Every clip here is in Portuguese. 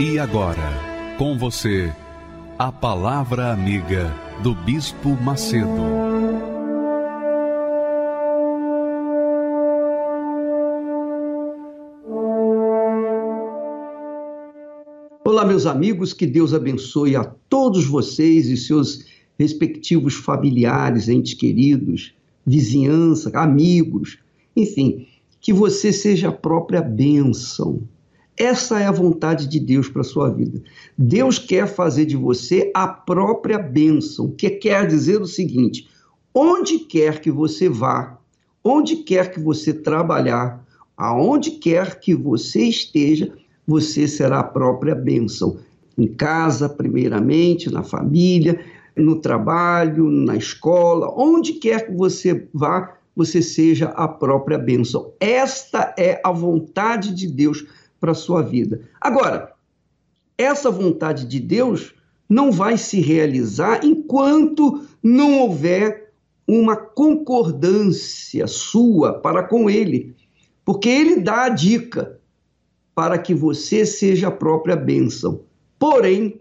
E agora, com você, a Palavra Amiga do Bispo Macedo. Olá, meus amigos, que Deus abençoe a todos vocês e seus respectivos familiares, entes queridos, vizinhança, amigos, enfim, que você seja a própria bênção essa é a vontade de Deus para a sua vida. Deus quer fazer de você a própria bênção, que quer dizer o seguinte: onde quer que você vá, onde quer que você trabalhar, aonde quer que você esteja, você será a própria bênção. Em casa, primeiramente, na família, no trabalho, na escola, onde quer que você vá, você seja a própria bênção. Esta é a vontade de Deus para a sua vida. Agora, essa vontade de Deus não vai se realizar enquanto não houver uma concordância sua para com Ele, porque Ele dá a dica para que você seja a própria bênção. Porém,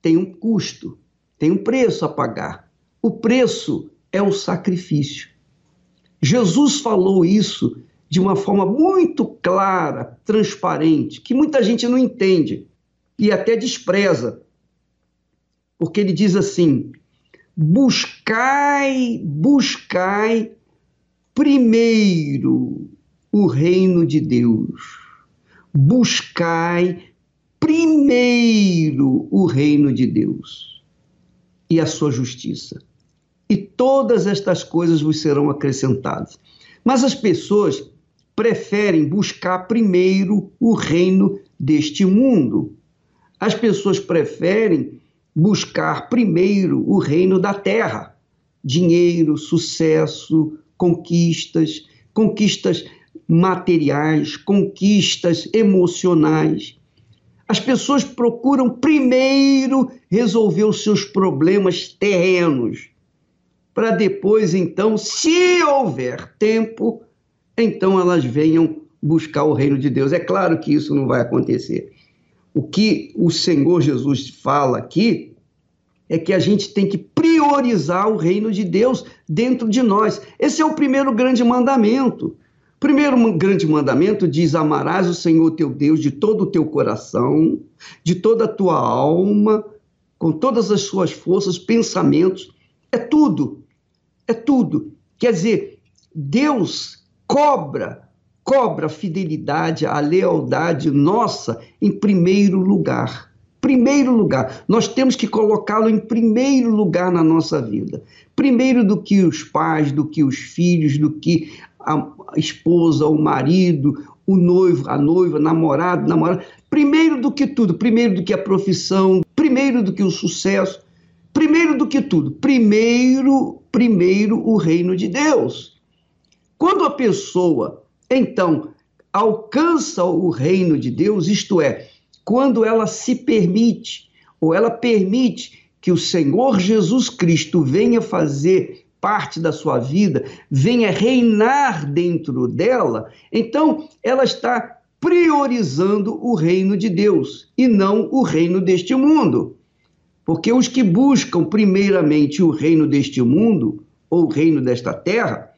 tem um custo, tem um preço a pagar. O preço é o sacrifício. Jesus falou isso de uma forma muito clara, transparente, que muita gente não entende e até despreza. Porque ele diz assim: buscai, buscai primeiro o reino de Deus. Buscai primeiro o reino de Deus e a sua justiça. E todas estas coisas vos serão acrescentadas. Mas as pessoas preferem buscar primeiro o reino deste mundo. As pessoas preferem buscar primeiro o reino da terra. Dinheiro, sucesso, conquistas, conquistas materiais, conquistas emocionais. As pessoas procuram primeiro resolver os seus problemas terrenos, para depois, então, se houver tempo, então elas venham buscar o reino de Deus. É claro que isso não vai acontecer. O que o Senhor Jesus fala aqui é que a gente tem que priorizar o reino de Deus dentro de nós. Esse é o primeiro grande mandamento. Primeiro grande mandamento diz: Amarás o Senhor teu Deus de todo o teu coração, de toda a tua alma, com todas as suas forças, pensamentos. É tudo. É tudo. Quer dizer, Deus cobra, cobra a fidelidade, a lealdade nossa em primeiro lugar. Primeiro lugar, nós temos que colocá-lo em primeiro lugar na nossa vida. Primeiro do que os pais, do que os filhos, do que a esposa, o marido, o noivo, a noiva, namorado, namorada. Primeiro do que tudo, primeiro do que a profissão, primeiro do que o sucesso, primeiro do que tudo, primeiro, primeiro o reino de Deus. Quando a pessoa, então, alcança o reino de Deus, isto é, quando ela se permite, ou ela permite que o Senhor Jesus Cristo venha fazer parte da sua vida, venha reinar dentro dela, então ela está priorizando o reino de Deus e não o reino deste mundo. Porque os que buscam primeiramente o reino deste mundo, ou o reino desta terra,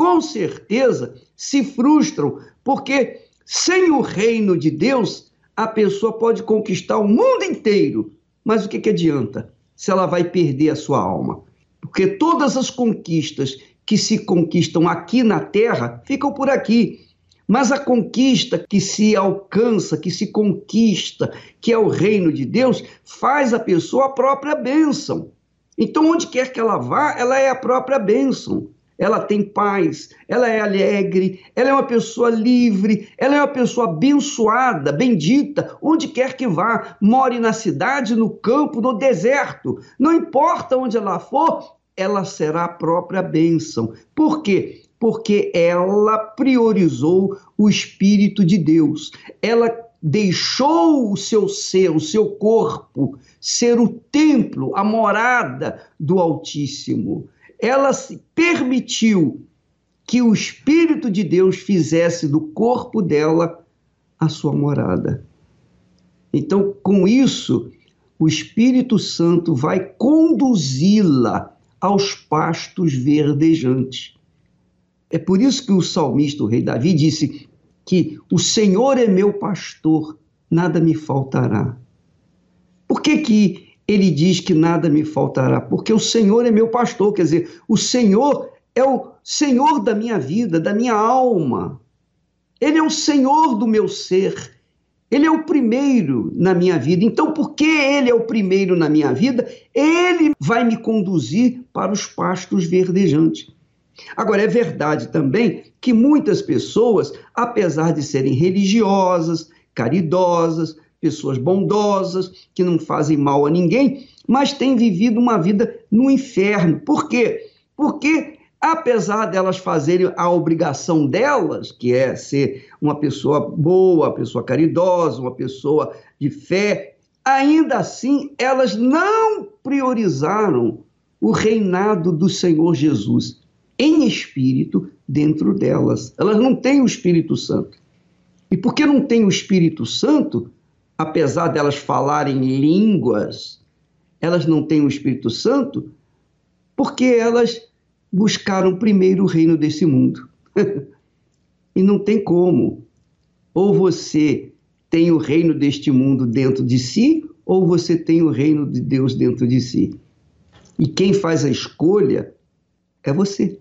com certeza se frustram, porque sem o reino de Deus, a pessoa pode conquistar o mundo inteiro, mas o que, que adianta se ela vai perder a sua alma? Porque todas as conquistas que se conquistam aqui na terra ficam por aqui. Mas a conquista que se alcança, que se conquista, que é o reino de Deus, faz a pessoa a própria bênção. Então, onde quer que ela vá, ela é a própria bênção ela tem paz, ela é alegre, ela é uma pessoa livre, ela é uma pessoa abençoada, bendita, onde quer que vá, more na cidade, no campo, no deserto, não importa onde ela for, ela será a própria bênção. Por quê? Porque ela priorizou o Espírito de Deus. Ela deixou o seu ser, o seu corpo, ser o templo, a morada do Altíssimo. Ela se permitiu que o Espírito de Deus fizesse do corpo dela a sua morada. Então, com isso, o Espírito Santo vai conduzi-la aos pastos verdejantes. É por isso que o salmista, o rei Davi, disse: que o Senhor é meu pastor, nada me faltará. Por que, que ele diz que nada me faltará? Porque o Senhor é meu pastor, quer dizer, o Senhor é o Senhor da minha vida, da minha alma. Ele é o Senhor do meu ser. Ele é o primeiro na minha vida. Então, porque ele é o primeiro na minha vida, ele vai me conduzir para os pastos verdejantes. Agora, é verdade também que muitas pessoas, apesar de serem religiosas, caridosas, pessoas bondosas, que não fazem mal a ninguém, mas têm vivido uma vida no inferno. Por quê? Porque, apesar delas fazerem a obrigação delas, que é ser uma pessoa boa, uma pessoa caridosa, uma pessoa de fé, ainda assim elas não priorizaram o reinado do Senhor Jesus em espírito dentro delas. Elas não têm o Espírito Santo. E porque não têm o Espírito Santo, apesar delas falarem línguas, elas não têm o Espírito Santo porque elas buscaram primeiro o reino desse mundo. e não tem como. Ou você tem o reino deste mundo dentro de si, ou você tem o reino de Deus dentro de si. E quem faz a escolha é você.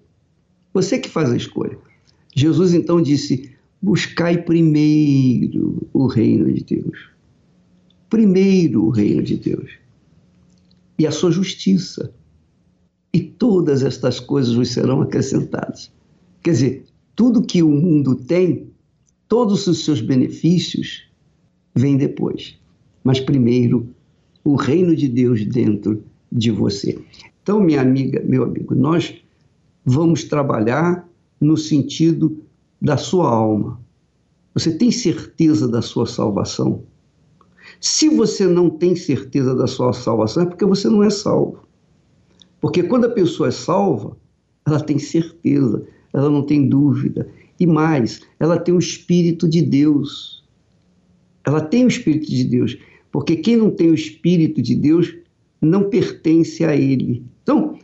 Você que faz a escolha. Jesus então disse: buscai primeiro o reino de Deus. Primeiro o reino de Deus. E a sua justiça. E todas estas coisas vos serão acrescentadas. Quer dizer, tudo que o mundo tem, todos os seus benefícios, vêm depois. Mas primeiro, o reino de Deus dentro de você. Então, minha amiga, meu amigo, nós vamos trabalhar no sentido da sua alma. Você tem certeza da sua salvação? Se você não tem certeza da sua salvação, é porque você não é salvo. Porque quando a pessoa é salva, ela tem certeza, ela não tem dúvida. E mais, ela tem o Espírito de Deus. Ela tem o Espírito de Deus. Porque quem não tem o Espírito de Deus não pertence a Ele. Então,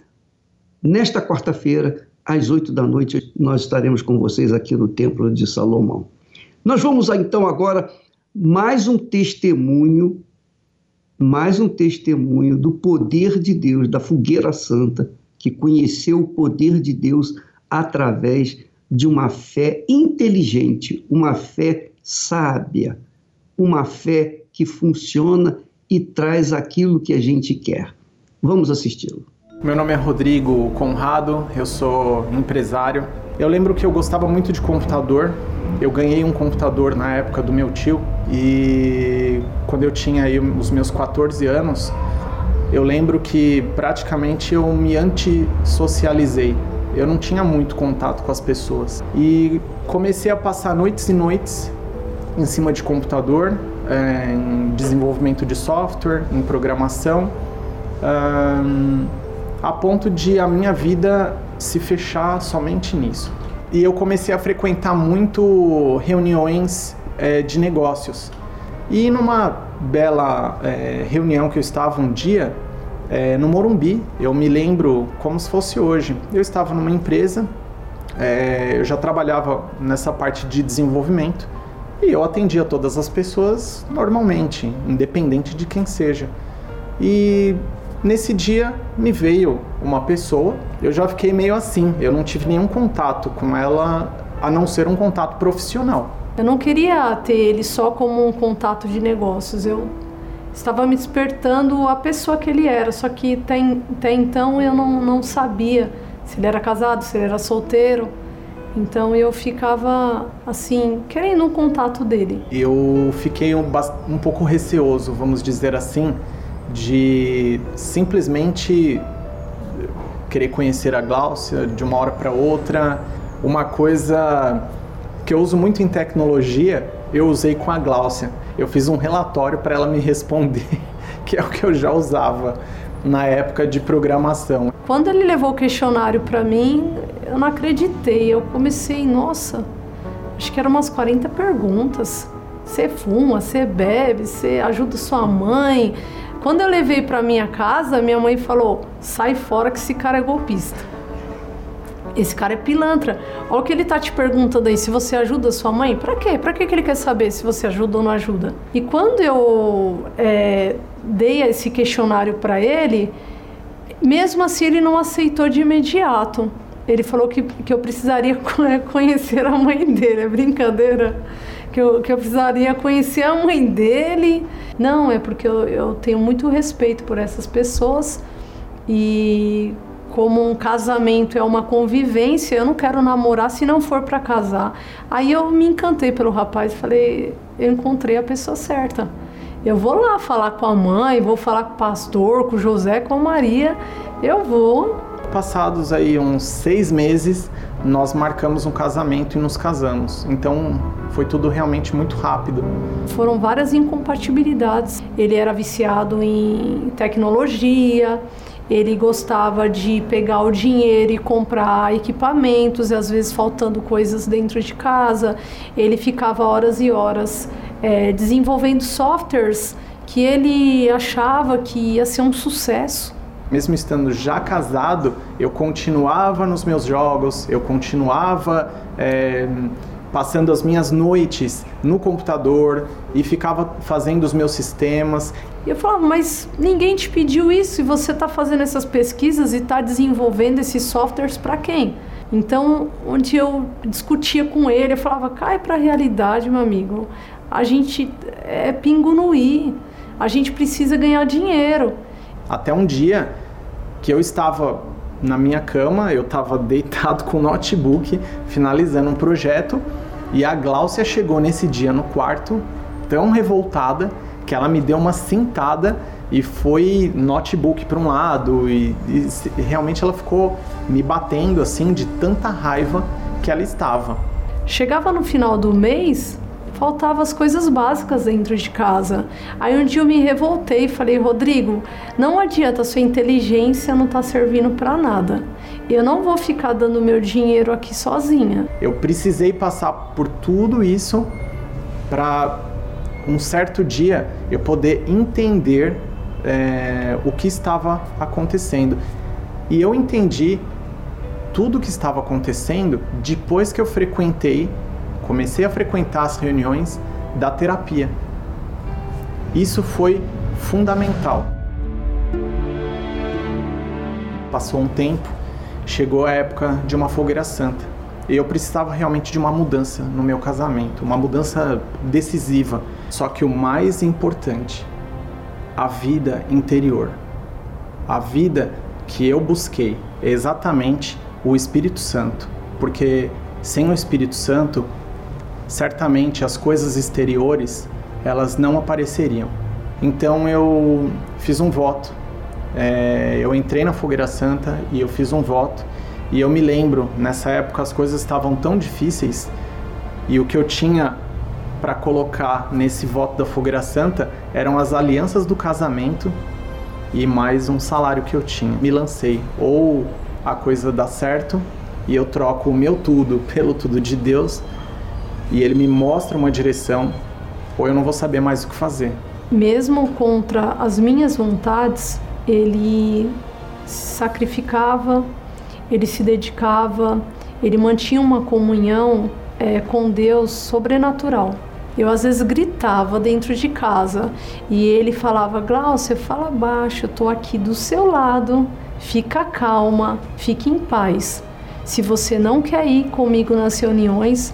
Nesta quarta-feira, às oito da noite, nós estaremos com vocês aqui no Templo de Salomão. Nós vamos então agora mais um testemunho, mais um testemunho do poder de Deus, da fogueira santa, que conheceu o poder de Deus através de uma fé inteligente, uma fé sábia, uma fé que funciona e traz aquilo que a gente quer. Vamos assisti-lo. Meu nome é Rodrigo Conrado, eu sou empresário. Eu lembro que eu gostava muito de computador. Eu ganhei um computador na época do meu tio e quando eu tinha aí os meus 14 anos, eu lembro que praticamente eu me antissocializei. Eu não tinha muito contato com as pessoas e comecei a passar noites e noites em cima de computador, eh, em desenvolvimento de software, em programação a ponto de a minha vida se fechar somente nisso. E eu comecei a frequentar muito reuniões é, de negócios. E numa bela é, reunião que eu estava um dia, é, no Morumbi, eu me lembro como se fosse hoje. Eu estava numa empresa, é, eu já trabalhava nessa parte de desenvolvimento e eu atendia todas as pessoas normalmente, independente de quem seja. E Nesse dia me veio uma pessoa, eu já fiquei meio assim, eu não tive nenhum contato com ela a não ser um contato profissional. Eu não queria ter ele só como um contato de negócios, eu estava me despertando a pessoa que ele era, só que até, até então eu não, não sabia se ele era casado, se ele era solteiro. Então eu ficava assim, querendo um contato dele. Eu fiquei um, um pouco receoso, vamos dizer assim, de simplesmente querer conhecer a Gláucia de uma hora para outra. Uma coisa que eu uso muito em tecnologia, eu usei com a Gláucia. Eu fiz um relatório para ela me responder, que é o que eu já usava na época de programação. Quando ele levou o questionário para mim, eu não acreditei. Eu comecei, nossa, acho que eram umas 40 perguntas. Você fuma, você bebe, você ajuda sua mãe. Quando eu levei para minha casa, minha mãe falou: "Sai fora que esse cara é golpista". Esse cara é pilantra. Olha o que ele tá te perguntando aí, se você ajuda sua mãe. Para quê? Para que ele quer saber se você ajuda ou não ajuda? E quando eu é, dei esse questionário para ele, mesmo assim ele não aceitou de imediato. Ele falou que, que eu precisaria conhecer a mãe dele, é brincadeira. Que eu, que eu precisaria conhecer a mãe dele. Não, é porque eu, eu tenho muito respeito por essas pessoas e como um casamento é uma convivência, eu não quero namorar se não for para casar. Aí eu me encantei pelo rapaz e falei, eu encontrei a pessoa certa. Eu vou lá falar com a mãe, vou falar com o pastor, com o José, com a Maria. Eu vou. Passados aí uns seis meses, nós marcamos um casamento e nos casamos. Então foi tudo realmente muito rápido. Foram várias incompatibilidades. Ele era viciado em tecnologia, ele gostava de pegar o dinheiro e comprar equipamentos, e às vezes faltando coisas dentro de casa. Ele ficava horas e horas é, desenvolvendo softwares que ele achava que ia ser um sucesso. Mesmo estando já casado, eu continuava nos meus jogos, eu continuava é, passando as minhas noites no computador e ficava fazendo os meus sistemas. E eu falava, mas ninguém te pediu isso e você está fazendo essas pesquisas e está desenvolvendo esses softwares para quem? Então, onde eu discutia com ele, eu falava, cai para a realidade, meu amigo. A gente é pingo no i, a gente precisa ganhar dinheiro. Até um dia que eu estava na minha cama, eu estava deitado com o notebook, finalizando um projeto, e a Gláucia chegou nesse dia no quarto, tão revoltada, que ela me deu uma cintada e foi notebook para um lado e, e, realmente ela ficou me batendo assim de tanta raiva que ela estava. Chegava no final do mês, faltavam as coisas básicas dentro de casa. Aí um dia eu me revoltei e falei, Rodrigo, não adianta, sua inteligência não tá servindo para nada. Eu não vou ficar dando meu dinheiro aqui sozinha. Eu precisei passar por tudo isso para um certo dia eu poder entender é, o que estava acontecendo. E eu entendi tudo o que estava acontecendo depois que eu frequentei, comecei a frequentar as reuniões da terapia. Isso foi fundamental. Passou um tempo, chegou a época de uma fogueira santa. Eu precisava realmente de uma mudança no meu casamento, uma mudança decisiva. Só que o mais importante, a vida interior. A vida que eu busquei é exatamente o Espírito Santo, porque sem o Espírito Santo, certamente as coisas exteriores elas não apareceriam. Então eu fiz um voto. É, eu entrei na Fogueira Santa e eu fiz um voto e eu me lembro, nessa época as coisas estavam tão difíceis e o que eu tinha para colocar nesse voto da Fogueira Santa eram as alianças do casamento e mais um salário que eu tinha. Me lancei, ou a coisa dá certo e eu troco o meu tudo pelo tudo de Deus e ele me mostra uma direção, ou eu não vou saber mais o que fazer. Mesmo contra as minhas vontades, ele sacrificava ele se dedicava, ele mantinha uma comunhão é, com Deus sobrenatural. Eu às vezes gritava dentro de casa e ele falava: Glaucia, fala baixo, eu estou aqui do seu lado, fica calma, fique em paz. Se você não quer ir comigo nas reuniões,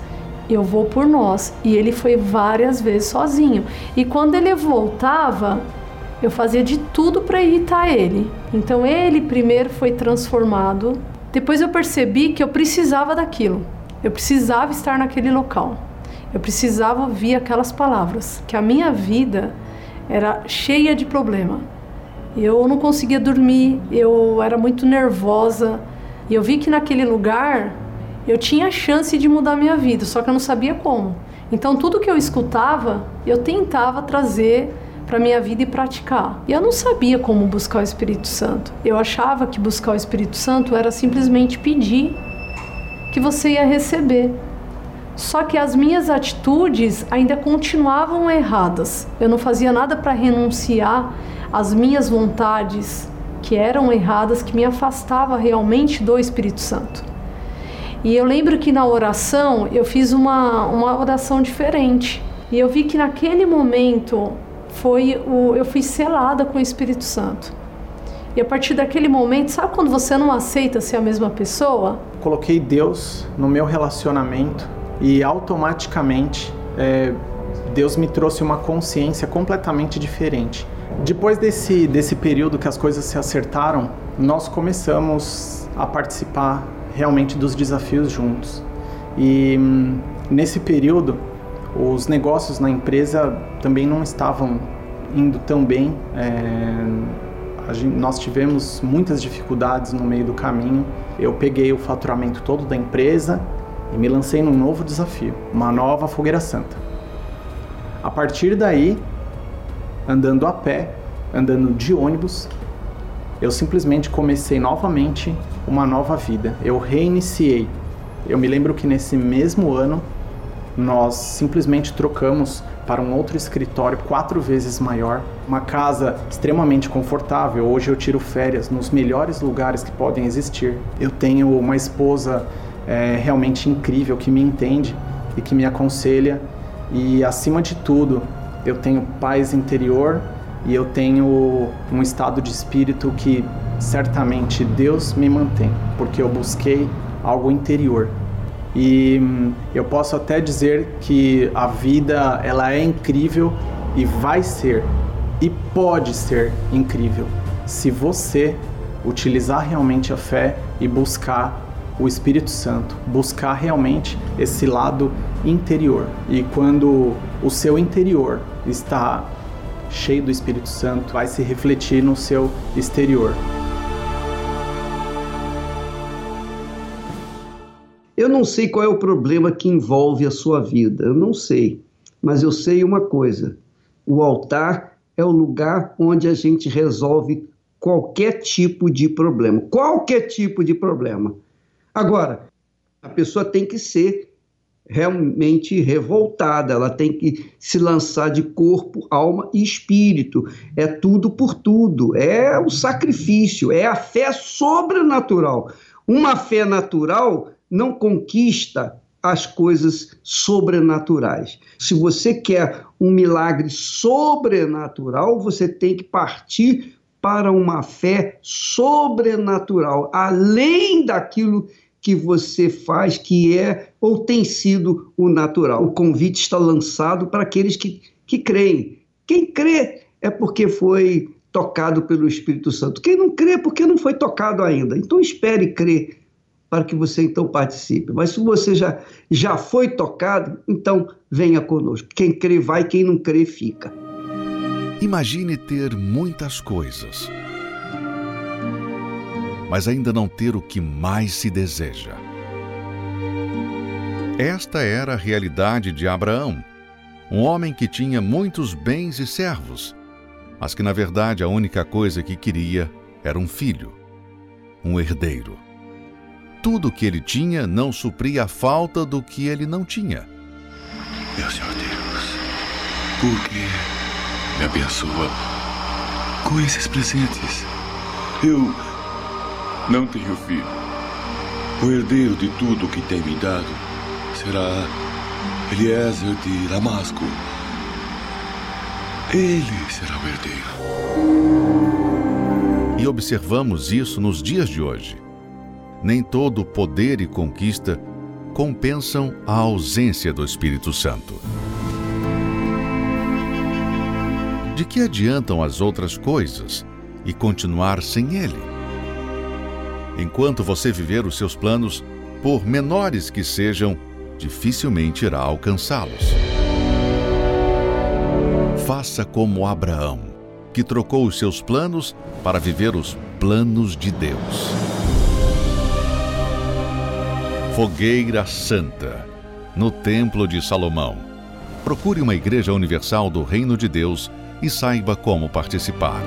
eu vou por nós. E ele foi várias vezes sozinho. E quando ele voltava, eu fazia de tudo para irritar ele. Então ele primeiro foi transformado Depois eu percebi que eu precisava daquilo. Eu precisava estar naquele local. Eu precisava ouvir aquelas palavras, que a minha vida era cheia de problema. Eu não conseguia dormir, eu era muito nervosa. E eu vi que naquele lugar eu tinha a chance de mudar minha vida, só que eu não sabia como. Então tudo que eu escutava, eu tentava trazer para minha vida e praticar. E eu não sabia como buscar o Espírito Santo. Eu achava que buscar o Espírito Santo era simplesmente pedir que você ia receber. Só que as minhas atitudes ainda continuavam erradas. Eu não fazia nada para renunciar às minhas vontades que eram erradas, que me afastava realmente do Espírito Santo. E eu lembro que na oração eu fiz uma, uma oração diferente. E eu vi que naquele momento foi o, eu fui selada com o Espírito Santo. E a partir daquele momento, sabe quando você não aceita ser a mesma pessoa? Coloquei Deus no meu relacionamento e automaticamente é, Deus me trouxe uma consciência completamente diferente. Depois desse, desse período que as coisas se acertaram, nós começamos a participar realmente dos desafios juntos. E hum, nesse período, os negócios na empresa também não estavam indo tão bem. É, gente, nós tivemos muitas dificuldades no meio do caminho. Eu peguei o faturamento todo da empresa e me lancei num novo desafio, uma nova fogueira santa. A partir daí, andando a pé, andando de ônibus, eu simplesmente comecei novamente uma nova vida. Eu reiniciei. Eu me lembro que nesse mesmo ano nós simplesmente trocamos para um outro escritório quatro vezes maior, uma casa extremamente confortável. Hoje eu tiro férias nos melhores lugares que podem existir. Eu tenho uma esposa é, realmente incrível que me entende e que me aconselha. E acima de tudo, eu tenho paz interior e eu tenho um estado de espírito que certamente Deus me mantém, porque eu busquei algo interior. E hum, eu posso até dizer que a vida ela é incrível e vai ser e pode ser incrível se você utilizar realmente a fé e buscar o Espírito Santo, buscar realmente esse lado interior. E quando o seu interior está cheio do Espírito Santo, vai se refletir no seu exterior. Eu não sei qual é o problema que envolve a sua vida, eu não sei, mas eu sei uma coisa: o altar é o lugar onde a gente resolve qualquer tipo de problema, qualquer tipo de problema. Agora, a pessoa tem que ser realmente revoltada, ela tem que se lançar de corpo, alma e espírito. É tudo por tudo, é o sacrifício, é a fé sobrenatural. Uma fé natural não conquista as coisas sobrenaturais. Se você quer um milagre sobrenatural, você tem que partir para uma fé sobrenatural, além daquilo que você faz, que é ou tem sido o natural. O convite está lançado para aqueles que, que creem. Quem crê é porque foi tocado pelo Espírito Santo. Quem não crê é porque não foi tocado ainda. Então espere crer para que você então participe. Mas se você já, já foi tocado, então venha conosco. Quem crê vai, quem não crê fica. Imagine ter muitas coisas mas ainda não ter o que mais se deseja. Esta era a realidade de Abraão, um homem que tinha muitos bens e servos, mas que na verdade a única coisa que queria era um filho, um herdeiro. Tudo o que ele tinha não supria a falta do que ele não tinha. Meu Senhor Deus, por que me abençoa com esses presentes? Eu não tenho filho. O herdeiro de tudo que tem me dado será Eliezer de Damasco. Ele será o herdeiro. E observamos isso nos dias de hoje. Nem todo poder e conquista compensam a ausência do Espírito Santo. De que adiantam as outras coisas e continuar sem ele? Enquanto você viver os seus planos, por menores que sejam, dificilmente irá alcançá-los. Faça como Abraão, que trocou os seus planos para viver os planos de Deus. Fogueira Santa, no Templo de Salomão. Procure uma igreja universal do Reino de Deus e saiba como participar.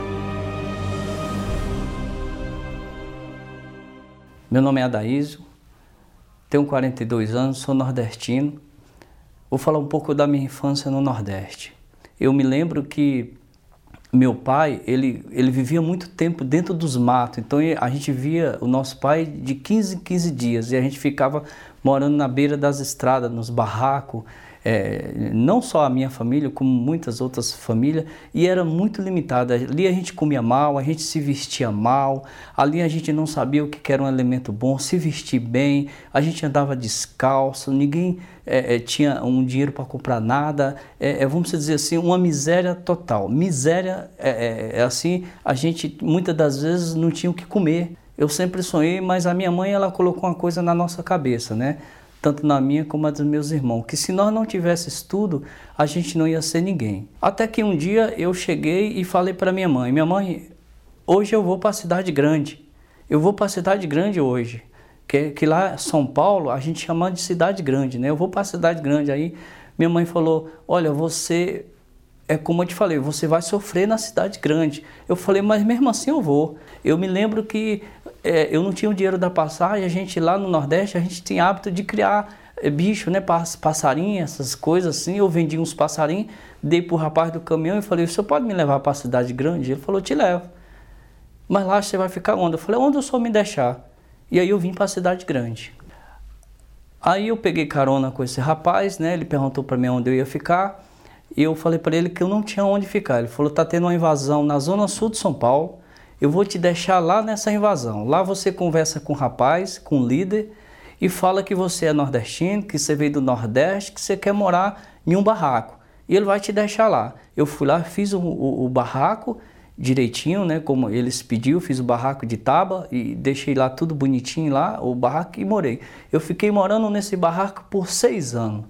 Meu nome é Adaísio, tenho 42 anos, sou nordestino. Vou falar um pouco da minha infância no Nordeste. Eu me lembro que meu pai, ele, ele vivia muito tempo dentro dos matos, então a gente via o nosso pai de 15 em 15 dias. E a gente ficava morando na beira das estradas, nos barracos, é, não só a minha família, como muitas outras famílias, e era muito limitada. Ali a gente comia mal, a gente se vestia mal, ali a gente não sabia o que era um elemento bom, se vestir bem, a gente andava descalço, ninguém é, é, tinha um dinheiro para comprar nada, é, é, vamos dizer assim, uma miséria total. Miséria é, é, assim, a gente muitas das vezes não tinha o que comer. Eu sempre sonhei, mas a minha mãe ela colocou uma coisa na nossa cabeça, né? Tanto na minha como na dos meus irmãos, que se nós não tivesse estudo, a gente não ia ser ninguém. Até que um dia eu cheguei e falei para minha mãe: Minha mãe, hoje eu vou para a cidade grande. Eu vou para a cidade grande hoje. Que, que lá São Paulo a gente chama de cidade grande, né? Eu vou para a cidade grande. Aí minha mãe falou: Olha, você é como eu te falei, você vai sofrer na cidade grande. Eu falei, mas mesmo assim eu vou. Eu me lembro que é, eu não tinha o dinheiro da passagem, a gente lá no Nordeste, a gente tinha hábito de criar é, bicho, né, passarinho, essas coisas assim. Eu vendi uns passarinhos, dei pro rapaz do caminhão e falei, o senhor pode me levar para a cidade grande? Ele falou, te levo. Mas lá você vai ficar onde? Eu falei, onde o senhor me deixar? E aí eu vim para a cidade grande. Aí eu peguei carona com esse rapaz, né? Ele perguntou para mim onde eu ia ficar. E eu falei para ele que eu não tinha onde ficar. Ele falou: tá tendo uma invasão na zona sul de São Paulo. Eu vou te deixar lá nessa invasão. Lá você conversa com o rapaz, com o líder e fala que você é nordestino, que você veio do Nordeste, que você quer morar em um barraco. E ele vai te deixar lá. Eu fui lá, fiz o, o, o barraco direitinho, né? Como eles pediu, fiz o barraco de tábua e deixei lá tudo bonitinho lá, o barraco e morei. Eu fiquei morando nesse barraco por seis anos.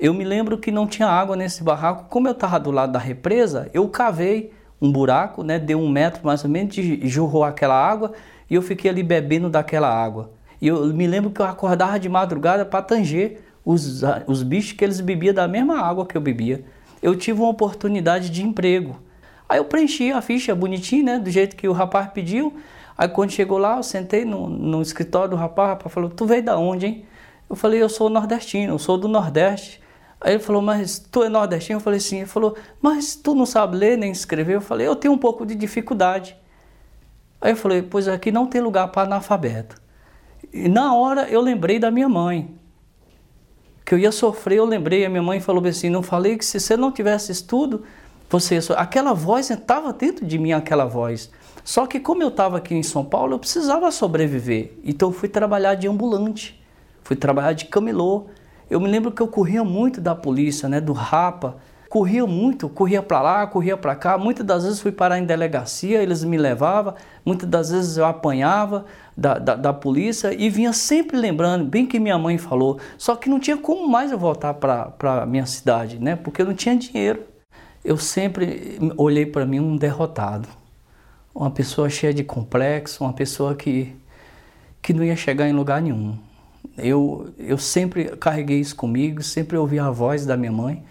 Eu me lembro que não tinha água nesse barraco. Como eu estava do lado da represa, eu cavei um buraco, né? Deu um metro mais ou menos, jorrou aquela água e eu fiquei ali bebendo daquela água. E eu me lembro que eu acordava de madrugada para tanger os, os bichos que eles bebiam da mesma água que eu bebia. Eu tive uma oportunidade de emprego. Aí eu preenchi a ficha bonitinha, né? Do jeito que o rapaz pediu. Aí quando chegou lá, eu sentei no, no escritório do rapaz, o rapaz falou, tu veio da onde, hein? Eu falei, eu sou nordestino, eu sou do Nordeste. Aí ele falou, mas tu é nordestino? Eu falei, sim. Ele falou, mas tu não sabe ler nem escrever? Eu falei, eu tenho um pouco de dificuldade. Aí eu falei, pois aqui não tem lugar para analfabeto. E na hora eu lembrei da minha mãe. Que eu ia sofrer, eu lembrei. A minha mãe falou assim, não falei que se você não tivesse estudo, você. Aquela voz estava dentro de mim, aquela voz. Só que como eu estava aqui em São Paulo, eu precisava sobreviver. Então eu fui trabalhar de ambulante. Fui trabalhar de camelô. Eu me lembro que eu corria muito da polícia, né, do rapa. Corria muito, corria para lá, corria para cá. Muitas das vezes fui parar em delegacia, eles me levavam. Muitas das vezes eu apanhava da, da, da polícia e vinha sempre lembrando, bem que minha mãe falou. Só que não tinha como mais eu voltar para a minha cidade, né, porque eu não tinha dinheiro. Eu sempre olhei para mim um derrotado. Uma pessoa cheia de complexo, uma pessoa que, que não ia chegar em lugar nenhum. Eu, eu sempre carreguei isso comigo, sempre ouvi a voz da minha mãe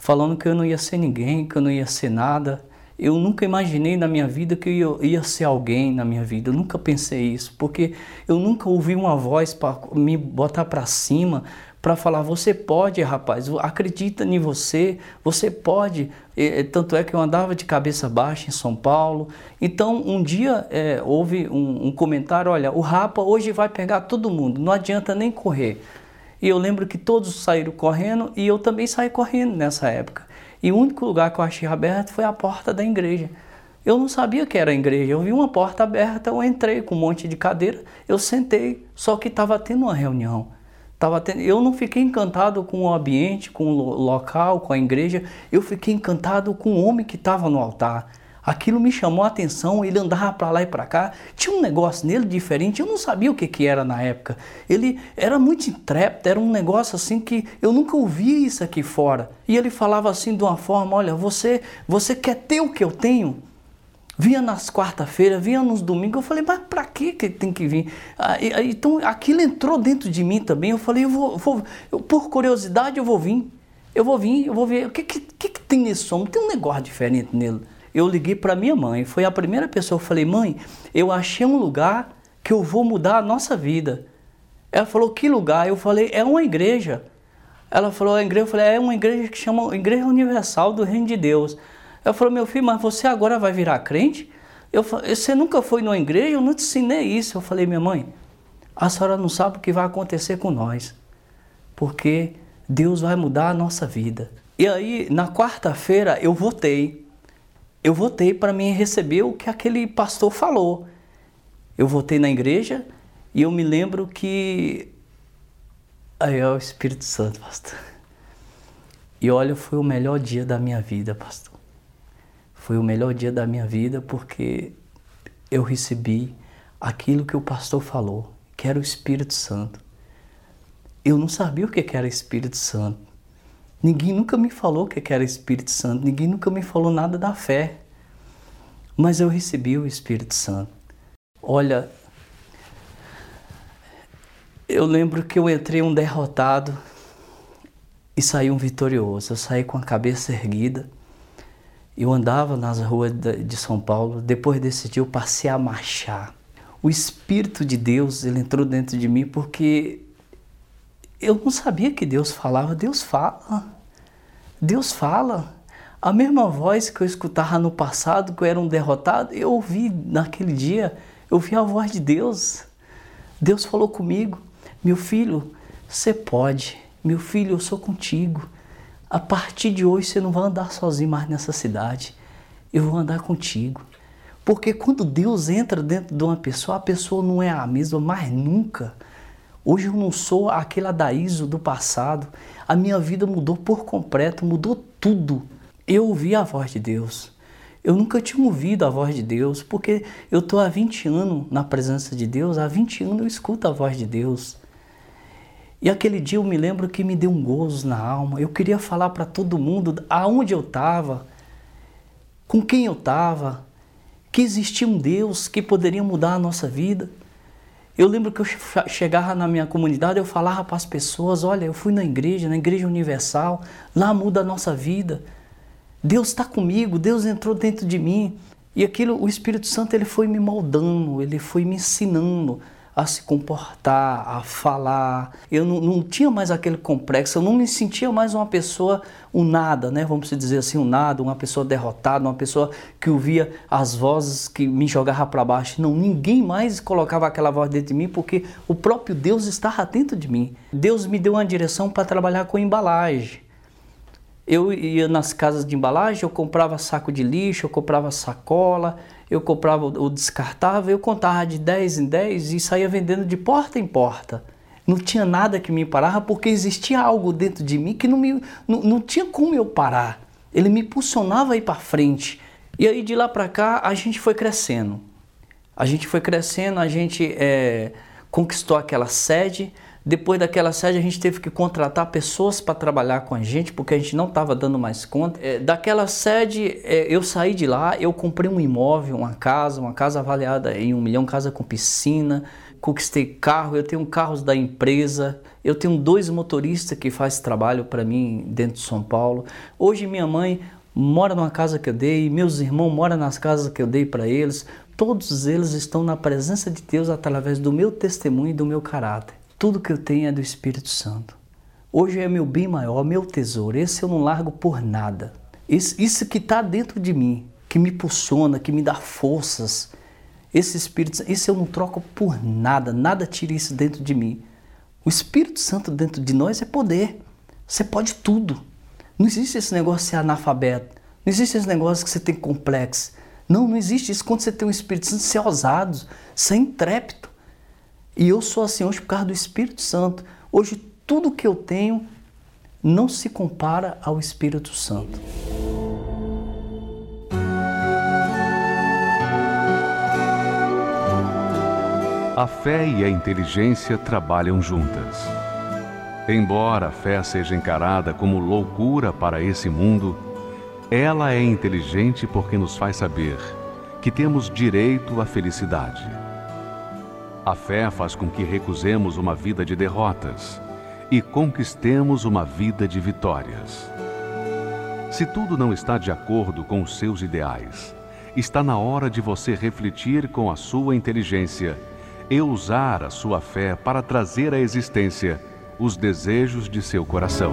falando que eu não ia ser ninguém, que eu não ia ser nada. Eu nunca imaginei na minha vida que eu ia ser alguém na minha vida. Eu nunca pensei isso, porque eu nunca ouvi uma voz para me botar para cima, para falar: você pode, rapaz, acredita em você, você pode. E, tanto é que eu andava de cabeça baixa em São Paulo. Então, um dia é, houve um, um comentário: olha, o Rapa hoje vai pegar todo mundo, não adianta nem correr. E eu lembro que todos saíram correndo e eu também saí correndo nessa época. E o único lugar que eu achei aberto foi a porta da igreja. Eu não sabia que era a igreja, eu vi uma porta aberta, eu entrei com um monte de cadeira, eu sentei, só que estava tendo uma reunião. Tava tendo, eu não fiquei encantado com o ambiente, com o local, com a igreja, eu fiquei encantado com o homem que estava no altar. Aquilo me chamou a atenção, ele andava para lá e para cá. Tinha um negócio nele diferente, eu não sabia o que, que era na época. Ele era muito intrépido, era um negócio assim que eu nunca ouvi isso aqui fora. E ele falava assim de uma forma: Olha, você, você quer ter o que eu tenho? Vinha nas quarta-feiras, vinha nos domingos. Eu falei, mas para que tem que vir? então aquilo entrou dentro de mim também. Eu falei, eu vou, vou eu, por curiosidade, eu vou vir. Eu vou vir, eu vou ver o que, que, que, que tem nesse homem. Tem um negócio diferente nele eu liguei para minha mãe. Foi a primeira pessoa. Eu falei, mãe, eu achei um lugar que eu vou mudar a nossa vida. Ela falou, que lugar? Eu falei, é uma igreja. Ela falou, a igreja, eu falei, é uma igreja que chama Igreja Universal do Reino de Deus. Ela falou, meu filho, mas você agora vai virar crente? Eu falei, você nunca foi numa igreja? Eu não te ensinei isso. Eu falei, minha mãe, a senhora não sabe o que vai acontecer com nós. Porque Deus vai mudar a nossa vida. E aí, na quarta-feira, eu votei eu votei para mim receber o que aquele pastor falou. Eu votei na igreja e eu me lembro que. Aí é o Espírito Santo, pastor. E olha, foi o melhor dia da minha vida, pastor. Foi o melhor dia da minha vida porque eu recebi aquilo que o pastor falou, que era o Espírito Santo. Eu não sabia o que era Espírito Santo. Ninguém nunca me falou o que era Espírito Santo, ninguém nunca me falou nada da fé. Mas eu recebi o Espírito Santo. Olha, eu lembro que eu entrei um derrotado e saí um vitorioso. Eu saí com a cabeça erguida. Eu andava nas ruas de São Paulo. Depois desse dia eu passei a marchar. O Espírito de Deus, ele entrou dentro de mim porque eu não sabia que Deus falava. Deus fala. Deus fala. A mesma voz que eu escutava no passado, que eu era um derrotado, eu ouvi naquele dia, eu ouvi a voz de Deus. Deus falou comigo: Meu filho, você pode. Meu filho, eu sou contigo. A partir de hoje você não vai andar sozinho mais nessa cidade. Eu vou andar contigo. Porque quando Deus entra dentro de uma pessoa, a pessoa não é a mesma mais nunca. Hoje eu não sou aquele Adaíso do passado. A minha vida mudou por completo, mudou tudo. Eu ouvi a voz de Deus. Eu nunca tinha ouvido a voz de Deus, porque eu estou há 20 anos na presença de Deus, há 20 anos eu escuto a voz de Deus. E aquele dia eu me lembro que me deu um gozo na alma. Eu queria falar para todo mundo aonde eu estava, com quem eu estava, que existia um Deus que poderia mudar a nossa vida. Eu lembro que eu chegava na minha comunidade, eu falava para as pessoas: olha, eu fui na igreja, na Igreja Universal, lá muda a nossa vida. Deus está comigo, Deus entrou dentro de mim. E aquilo, o Espírito Santo, ele foi me moldando, ele foi me ensinando a se comportar, a falar. Eu não, não, tinha mais aquele complexo, eu não me sentia mais uma pessoa, um nada, né? Vamos dizer assim, um nada, uma pessoa derrotada, uma pessoa que ouvia as vozes que me jogavam para baixo. Não, ninguém mais colocava aquela voz dentro de mim porque o próprio Deus estava dentro de mim. Deus me deu uma direção para trabalhar com embalagem. Eu ia nas casas de embalagem, eu comprava saco de lixo, eu comprava sacola, eu comprava o descartável, eu contava de 10 em 10 e saía vendendo de porta em porta. Não tinha nada que me parava porque existia algo dentro de mim que não, me, não, não tinha como eu parar. Ele me impulsionava a ir para frente. E aí de lá para cá a gente foi crescendo. A gente foi crescendo, a gente é, conquistou aquela sede. Depois daquela sede, a gente teve que contratar pessoas para trabalhar com a gente, porque a gente não estava dando mais conta. É, daquela sede, é, eu saí de lá, eu comprei um imóvel, uma casa, uma casa avaliada em um milhão, casa com piscina, conquistei carro, eu tenho carros da empresa, eu tenho dois motoristas que fazem trabalho para mim dentro de São Paulo. Hoje minha mãe mora numa casa que eu dei, meus irmãos moram nas casas que eu dei para eles. Todos eles estão na presença de Deus através do meu testemunho e do meu caráter. Tudo que eu tenho é do Espírito Santo. Hoje é meu bem maior, meu tesouro. Esse eu não largo por nada. Isso, isso que está dentro de mim, que me impulsiona, que me dá forças. Esse Espírito isso eu não troco por nada. Nada tira isso dentro de mim. O Espírito Santo dentro de nós é poder. Você pode tudo. Não existe esse negócio de ser analfabeto. Não existe esse negócio que você tem complexo. Não, não existe isso. Quando você tem o Espírito Santo, ser ousado, ser intrépido. E eu sou assim hoje por causa do Espírito Santo. Hoje tudo que eu tenho não se compara ao Espírito Santo. A fé e a inteligência trabalham juntas. Embora a fé seja encarada como loucura para esse mundo, ela é inteligente porque nos faz saber que temos direito à felicidade a fé faz com que recusemos uma vida de derrotas e conquistemos uma vida de vitórias. Se tudo não está de acordo com os seus ideais, está na hora de você refletir com a sua inteligência e usar a sua fé para trazer à existência os desejos de seu coração.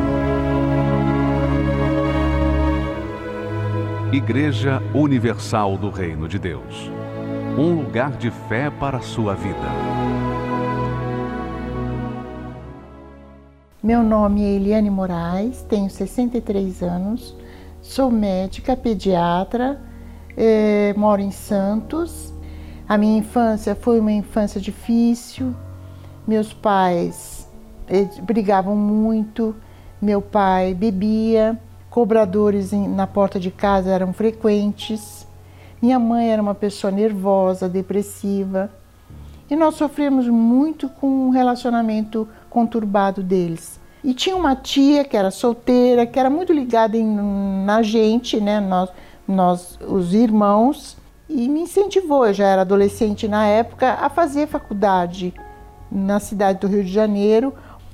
Igreja Universal do Reino de Deus um lugar de fé para a sua vida. Meu nome é Eliane Moraes, tenho 63 anos, sou médica, pediatra, eh, moro em Santos. A minha infância foi uma infância difícil. Meus pais eh, brigavam muito. Meu pai bebia, cobradores na porta de casa eram frequentes. Minha mãe era uma pessoa nervosa, depressiva. E nós sofremos muito com o relacionamento conturbado deles. E tinha uma tia que era solteira, que era muito ligada em, na gente, né? Nós, nós, os irmãos, e me incentivou, eu já era adolescente na época, a fazer faculdade na cidade do Rio de Janeiro.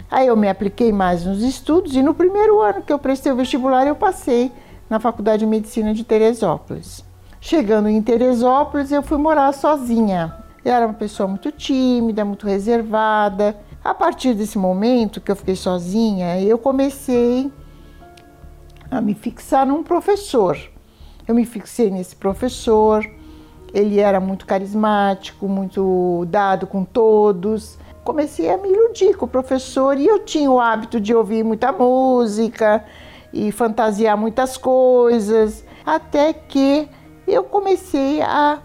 Aí eu me apliquei mais nos estudos e no primeiro ano que eu prestei o vestibular eu passei na Faculdade de Medicina de Teresópolis. Chegando em Teresópolis, eu fui morar sozinha. Eu era uma pessoa muito tímida, muito reservada. A partir desse momento que eu fiquei sozinha, eu comecei a me fixar num professor. Eu me fixei nesse professor. Ele era muito carismático, muito dado com todos. Comecei a me iludir com o professor e eu tinha o hábito de ouvir muita música e fantasiar muitas coisas, até que eu comecei a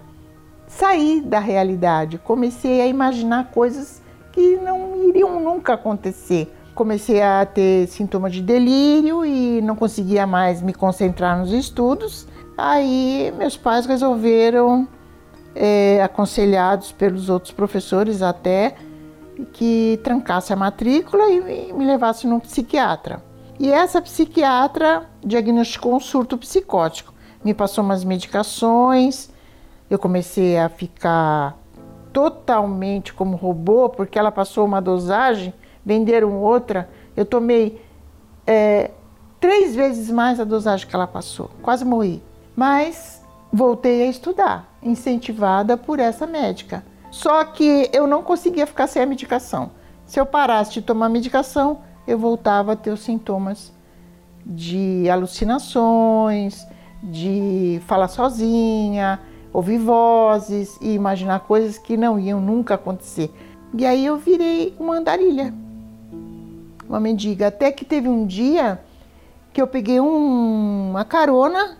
sair da realidade, comecei a imaginar coisas que não iriam nunca acontecer. Comecei a ter sintomas de delírio e não conseguia mais me concentrar nos estudos. Aí meus pais resolveram, é, aconselhados pelos outros professores até, que trancasse a matrícula e me levasse num psiquiatra. E essa psiquiatra diagnosticou um surto psicótico me passou umas medicações, eu comecei a ficar totalmente como robô, porque ela passou uma dosagem, venderam outra, eu tomei é, três vezes mais a dosagem que ela passou, quase morri. Mas voltei a estudar, incentivada por essa médica. Só que eu não conseguia ficar sem a medicação. Se eu parasse de tomar medicação, eu voltava a ter os sintomas de alucinações, de falar sozinha, ouvir vozes e imaginar coisas que não iam nunca acontecer. E aí eu virei uma andarilha, uma mendiga. Até que teve um dia que eu peguei um, uma carona,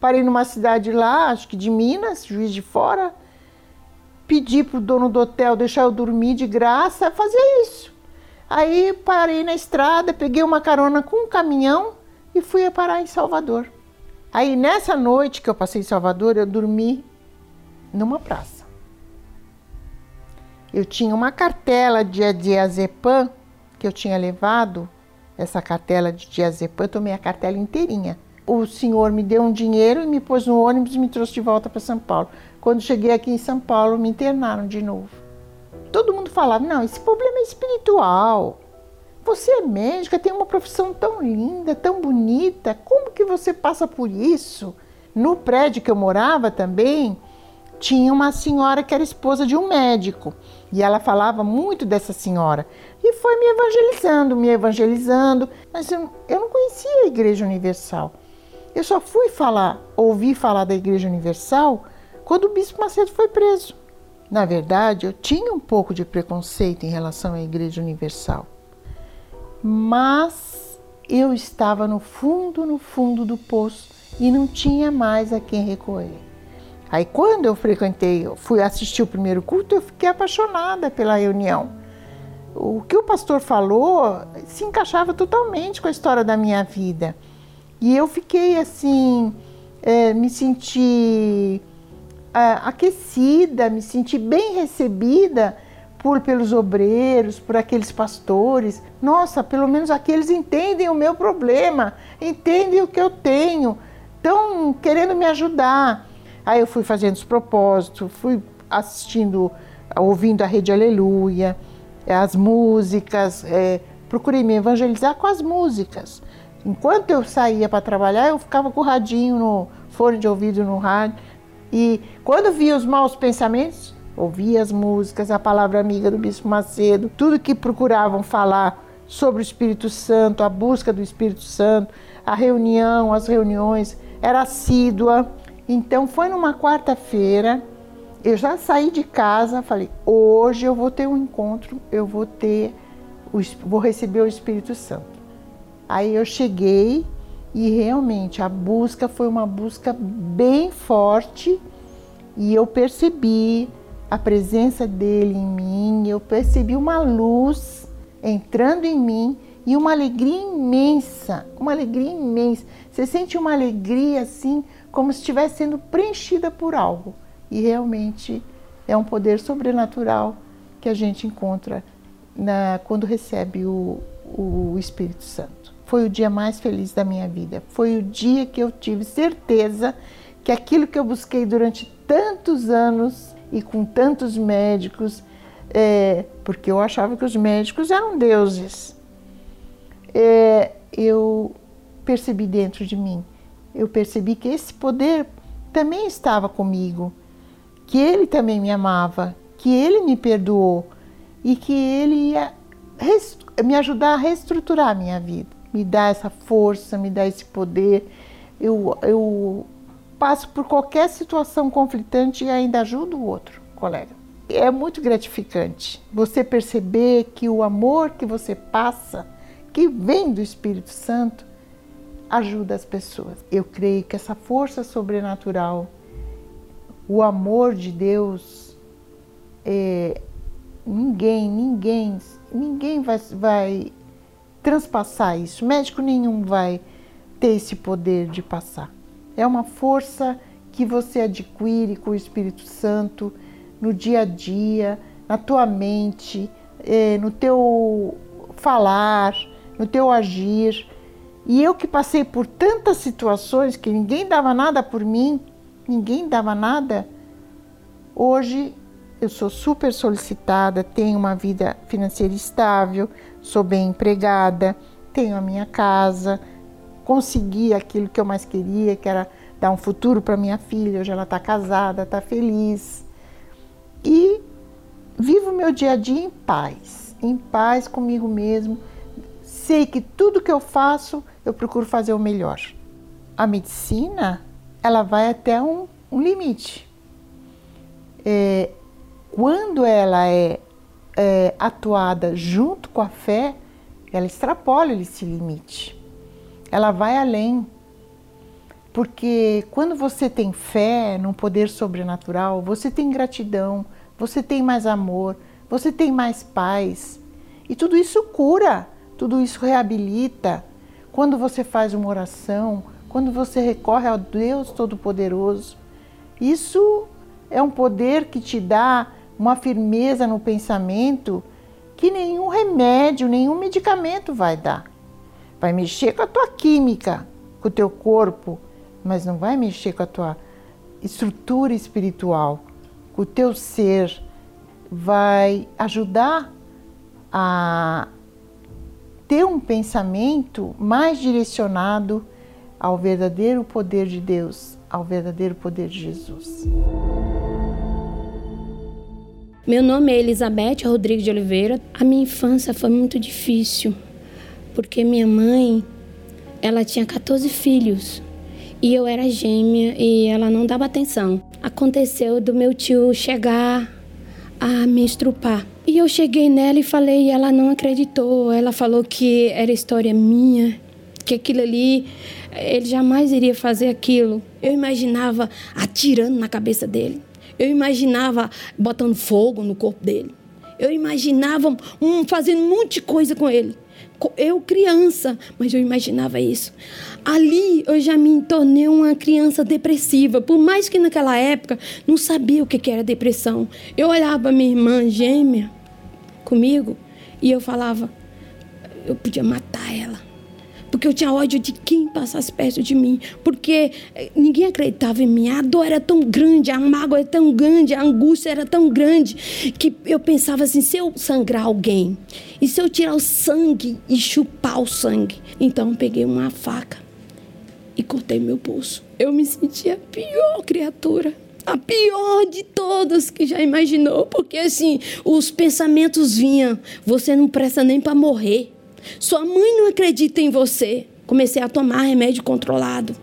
parei numa cidade lá, acho que de Minas, Juiz de Fora, pedi pro dono do hotel deixar eu dormir de graça, fazia isso. Aí parei na estrada, peguei uma carona com um caminhão e fui parar em Salvador. Aí nessa noite que eu passei em Salvador, eu dormi numa praça. Eu tinha uma cartela de diazepam que eu tinha levado, essa cartela de diazepam, eu tomei a cartela inteirinha. O senhor me deu um dinheiro e me pôs no ônibus e me trouxe de volta para São Paulo. Quando cheguei aqui em São Paulo, me internaram de novo. Todo mundo falava: não, esse problema é espiritual. Você é médica, tem uma profissão tão linda, tão bonita, como que você passa por isso? No prédio que eu morava também, tinha uma senhora que era esposa de um médico e ela falava muito dessa senhora e foi me evangelizando, me evangelizando, mas eu, eu não conhecia a Igreja Universal. Eu só fui falar, ouvir falar da Igreja Universal quando o Bispo Macedo foi preso. Na verdade, eu tinha um pouco de preconceito em relação à Igreja Universal mas eu estava no fundo, no fundo do poço e não tinha mais a quem recorrer. Aí quando eu frequentei, eu fui assistir o primeiro culto, eu fiquei apaixonada pela reunião. O que o pastor falou se encaixava totalmente com a história da minha vida. E eu fiquei assim, é, me senti é, aquecida, me senti bem recebida por pelos obreiros, por aqueles pastores. Nossa, pelo menos aqueles entendem o meu problema, entendem o que eu tenho, estão querendo me ajudar. Aí eu fui fazendo os propósitos, fui assistindo, ouvindo a Rede Aleluia, as músicas, é, procurei me evangelizar com as músicas. Enquanto eu saía para trabalhar, eu ficava com o radinho no fone de ouvido no rádio. E quando via os maus pensamentos, ouvia as músicas, a palavra amiga do Bispo Macedo, tudo que procuravam falar sobre o Espírito Santo, a busca do Espírito Santo, a reunião, as reuniões, era assídua. Então foi numa quarta-feira, eu já saí de casa, falei: hoje eu vou ter um encontro, eu vou ter, vou receber o Espírito Santo. Aí eu cheguei e realmente a busca foi uma busca bem forte e eu percebi a presença dele em mim, eu percebi uma luz entrando em mim e uma alegria imensa, uma alegria imensa. Você sente uma alegria assim, como se estivesse sendo preenchida por algo. E realmente é um poder sobrenatural que a gente encontra na, quando recebe o, o Espírito Santo. Foi o dia mais feliz da minha vida. Foi o dia que eu tive certeza que aquilo que eu busquei durante tantos anos e com tantos médicos, é, porque eu achava que os médicos eram deuses, é, eu percebi dentro de mim, eu percebi que esse poder também estava comigo, que ele também me amava, que ele me perdoou e que ele ia me ajudar a reestruturar a minha vida, me dar essa força, me dar esse poder. Eu, eu passo por qualquer situação conflitante e ainda ajudo o outro colega. É muito gratificante você perceber que o amor que você passa, que vem do Espírito Santo, ajuda as pessoas. Eu creio que essa força sobrenatural, o amor de Deus, é, ninguém, ninguém, ninguém vai, vai transpassar isso. Médico nenhum vai ter esse poder de passar. É uma força que você adquire com o Espírito Santo no dia a dia, na tua mente, é, no teu falar, no teu agir. E eu que passei por tantas situações que ninguém dava nada por mim, ninguém dava nada. Hoje eu sou super solicitada, tenho uma vida financeira estável, sou bem empregada, tenho a minha casa, consegui aquilo que eu mais queria, que era dar um futuro para minha filha. Hoje ela está casada, está feliz e vivo meu dia a dia em paz, em paz comigo mesmo. Sei que tudo que eu faço, eu procuro fazer o melhor. A medicina, ela vai até um, um limite. É, quando ela é, é atuada junto com a fé, ela extrapola esse limite. Ela vai além. Porque quando você tem fé num poder sobrenatural, você tem gratidão, você tem mais amor, você tem mais paz. E tudo isso cura, tudo isso reabilita. Quando você faz uma oração, quando você recorre ao Deus Todo-Poderoso, isso é um poder que te dá uma firmeza no pensamento que nenhum remédio, nenhum medicamento vai dar. Vai mexer com a tua química, com o teu corpo, mas não vai mexer com a tua estrutura espiritual, com o teu ser, vai ajudar a ter um pensamento mais direcionado ao verdadeiro poder de Deus, ao verdadeiro poder de Jesus. Meu nome é Elizabeth Rodrigues de Oliveira. A minha infância foi muito difícil, porque minha mãe, ela tinha 14 filhos e eu era gêmea e ela não dava atenção. Aconteceu do meu tio chegar a me estrupar. E eu cheguei nela e falei, e ela não acreditou. Ela falou que era história minha, que aquilo ali, ele jamais iria fazer aquilo. Eu imaginava atirando na cabeça dele. Eu imaginava botando fogo no corpo dele. Eu imaginava um, fazendo um monte de coisa com ele. Eu, criança, mas eu imaginava isso. Ali eu já me tornei uma criança depressiva, por mais que naquela época não sabia o que era depressão. Eu olhava minha irmã gêmea, comigo e eu falava, eu podia matar ela. Porque eu tinha ódio de quem passasse perto de mim. Porque eh, ninguém acreditava em mim. A dor era tão grande, a mágoa era tão grande, a angústia era tão grande. Que eu pensava assim: se eu sangrar alguém, e se eu tirar o sangue e chupar o sangue? Então eu peguei uma faca e cortei meu pulso. Eu me sentia a pior criatura a pior de todas que já imaginou, porque assim, os pensamentos vinham, você não presta nem para morrer. Sua mãe não acredita em você. Comecei a tomar remédio controlado.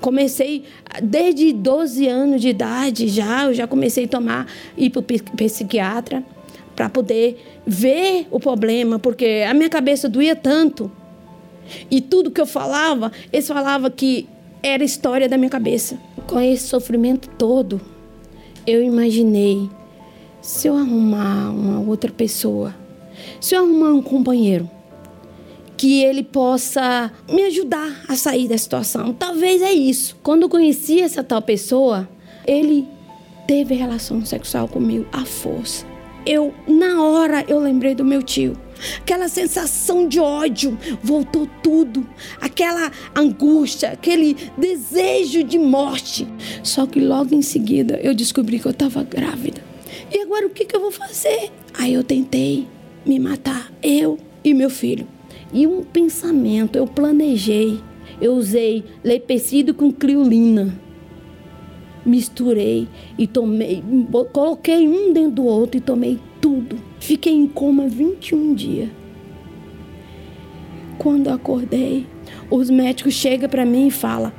Comecei desde 12 anos de idade já, eu já comecei a tomar ir para o psiquiatra para poder ver o problema, porque a minha cabeça doía tanto. E tudo que eu falava, eles falavam que era história da minha cabeça. Com esse sofrimento todo, eu imaginei se eu arrumar uma outra pessoa, se eu arrumar um companheiro, que ele possa me ajudar a sair da situação. Talvez é isso. Quando eu conheci essa tal pessoa, ele teve relação sexual comigo à força. Eu, na hora, eu lembrei do meu tio. Aquela sensação de ódio voltou tudo, aquela angústia, aquele desejo de morte. Só que logo em seguida eu descobri que eu estava grávida. E agora o que, que eu vou fazer? Aí eu tentei me matar, eu e meu filho. E um pensamento, eu planejei. Eu usei lepecida com criolina. Misturei e tomei, coloquei um dentro do outro e tomei tudo. Fiquei em coma 21 dias. Quando acordei, os médicos chegam para mim e falam: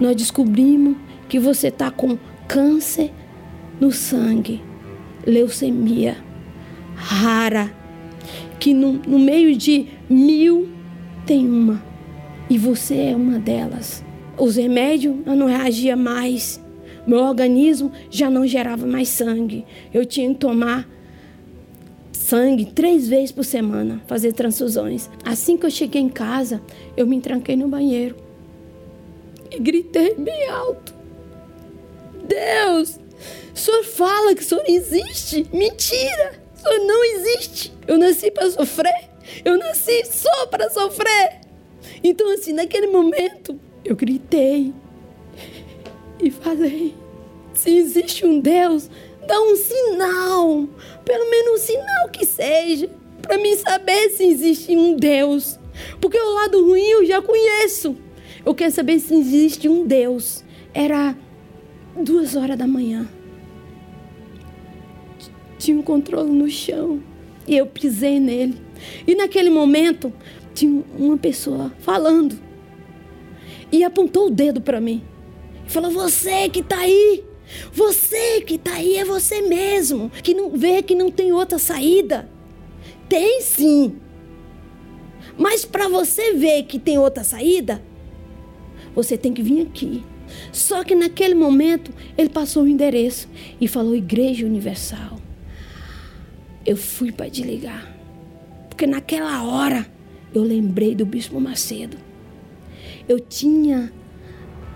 Nós descobrimos que você está com câncer no sangue, leucemia rara que no, no meio de mil tem uma. E você é uma delas. Os remédios eu não reagia mais. Meu organismo já não gerava mais sangue. Eu tinha que tomar sangue três vezes por semana, fazer transfusões. Assim que eu cheguei em casa, eu me tranquei no banheiro e gritei bem alto: Deus, o senhor fala que o senhor existe? Mentira! O senhor não existe! Eu nasci para sofrer. Eu nasci só para sofrer. Então, assim, naquele momento, eu gritei e falei: se existe um Deus, dá um sinal, pelo menos um sinal que seja, para mim saber se existe um Deus. Porque o lado ruim eu já conheço. Eu quero saber se existe um Deus. Era duas horas da manhã. Tinha um controle no chão. E eu pisei nele. E naquele momento, tinha uma pessoa falando. E apontou o dedo para mim. E falou: Você que está aí. Você que está aí é você mesmo. Que não vê que não tem outra saída. Tem sim. Mas para você ver que tem outra saída, você tem que vir aqui. Só que naquele momento ele passou o endereço e falou Igreja Universal eu fui para desligar. Porque naquela hora eu lembrei do Bispo Macedo. Eu tinha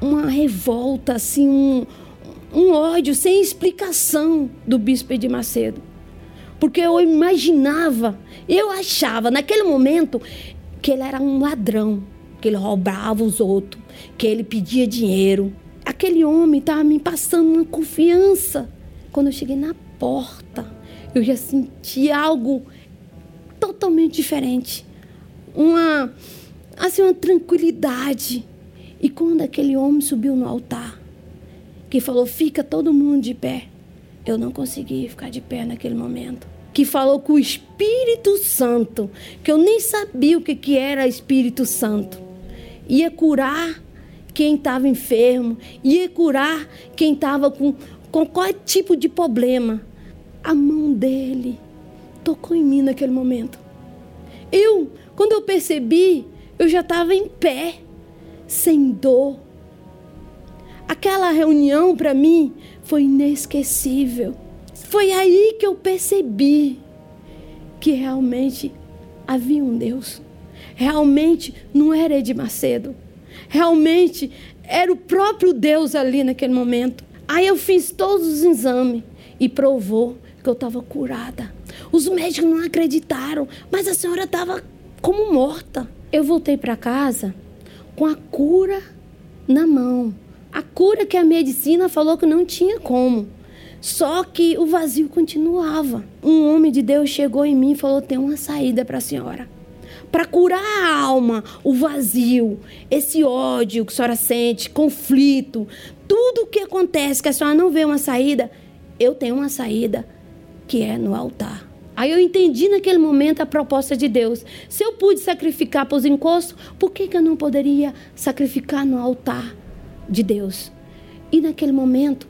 uma revolta, assim, um, um ódio sem explicação do Bispo de Macedo. Porque eu imaginava, eu achava naquele momento que ele era um ladrão, que ele roubava os outros, que ele pedia dinheiro. Aquele homem estava me passando uma confiança. Quando eu cheguei na porta, eu já senti algo totalmente diferente. Uma, assim, uma tranquilidade. E quando aquele homem subiu no altar, que falou: Fica todo mundo de pé. Eu não consegui ficar de pé naquele momento. Que falou com o Espírito Santo, que eu nem sabia o que, que era Espírito Santo. Ia curar quem estava enfermo, ia curar quem estava com, com qualquer tipo de problema a mão dele tocou em mim naquele momento. Eu, quando eu percebi, eu já estava em pé, sem dor. Aquela reunião para mim foi inesquecível. Foi aí que eu percebi que realmente havia um Deus. Realmente não era Ed Macedo. Realmente era o próprio Deus ali naquele momento. Aí eu fiz todos os exames e provou que eu estava curada. Os médicos não acreditaram, mas a senhora estava como morta. Eu voltei para casa com a cura na mão. A cura que a medicina falou que não tinha como. Só que o vazio continuava. Um homem de Deus chegou em mim e falou: tem uma saída para a senhora. Para curar a alma, o vazio, esse ódio que a senhora sente, conflito, tudo o que acontece que a senhora não vê uma saída, eu tenho uma saída que é no altar. Aí eu entendi naquele momento a proposta de Deus. Se eu pude sacrificar para os encostos, por que, que eu não poderia sacrificar no altar de Deus? E naquele momento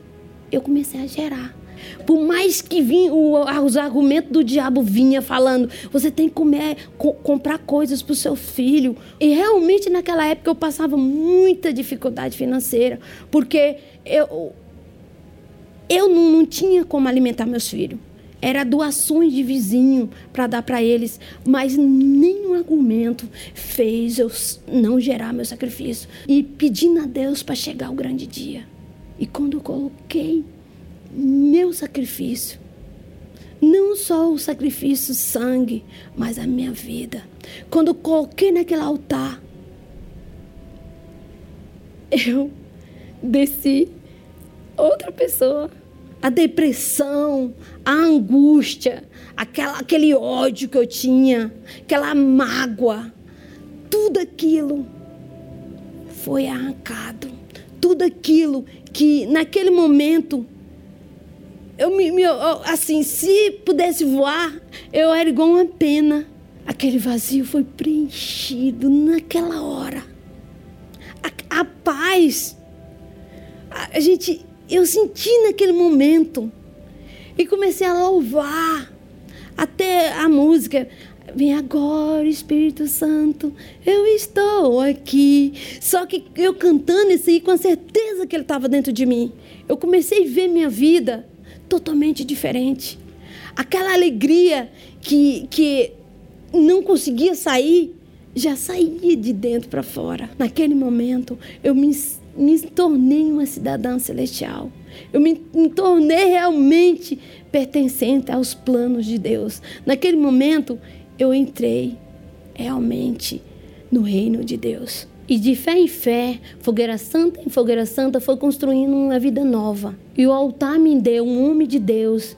eu comecei a gerar. Por mais que vinha, os argumentos do diabo vinha falando, você tem que comer, co comprar coisas para o seu filho. E realmente naquela época eu passava muita dificuldade financeira, porque eu, eu não, não tinha como alimentar meus filhos era doações de vizinho para dar para eles, mas nenhum argumento fez eu não gerar meu sacrifício e pedindo a Deus para chegar o grande dia. E quando eu coloquei meu sacrifício, não só o sacrifício sangue, mas a minha vida, quando eu coloquei naquele altar, eu desci outra pessoa a depressão, a angústia, aquela, aquele ódio que eu tinha, aquela mágoa, tudo aquilo foi arrancado. Tudo aquilo que naquele momento eu me, me assim, se pudesse voar, eu era igual uma pena. Aquele vazio foi preenchido naquela hora. A, a paz, a, a gente eu senti naquele momento e comecei a louvar. Até a música. Vem agora, Espírito Santo, eu estou aqui. Só que eu cantando isso aí, com a certeza que ele estava dentro de mim, eu comecei a ver minha vida totalmente diferente. Aquela alegria que, que não conseguia sair, já saía de dentro para fora. Naquele momento, eu me me tornei uma cidadã celestial. Eu me, tornei realmente pertencente aos planos de Deus. Naquele momento, eu entrei realmente no reino de Deus. E de fé em fé, fogueira santa em fogueira santa, foi construindo uma vida nova. E o altar me deu um homem de Deus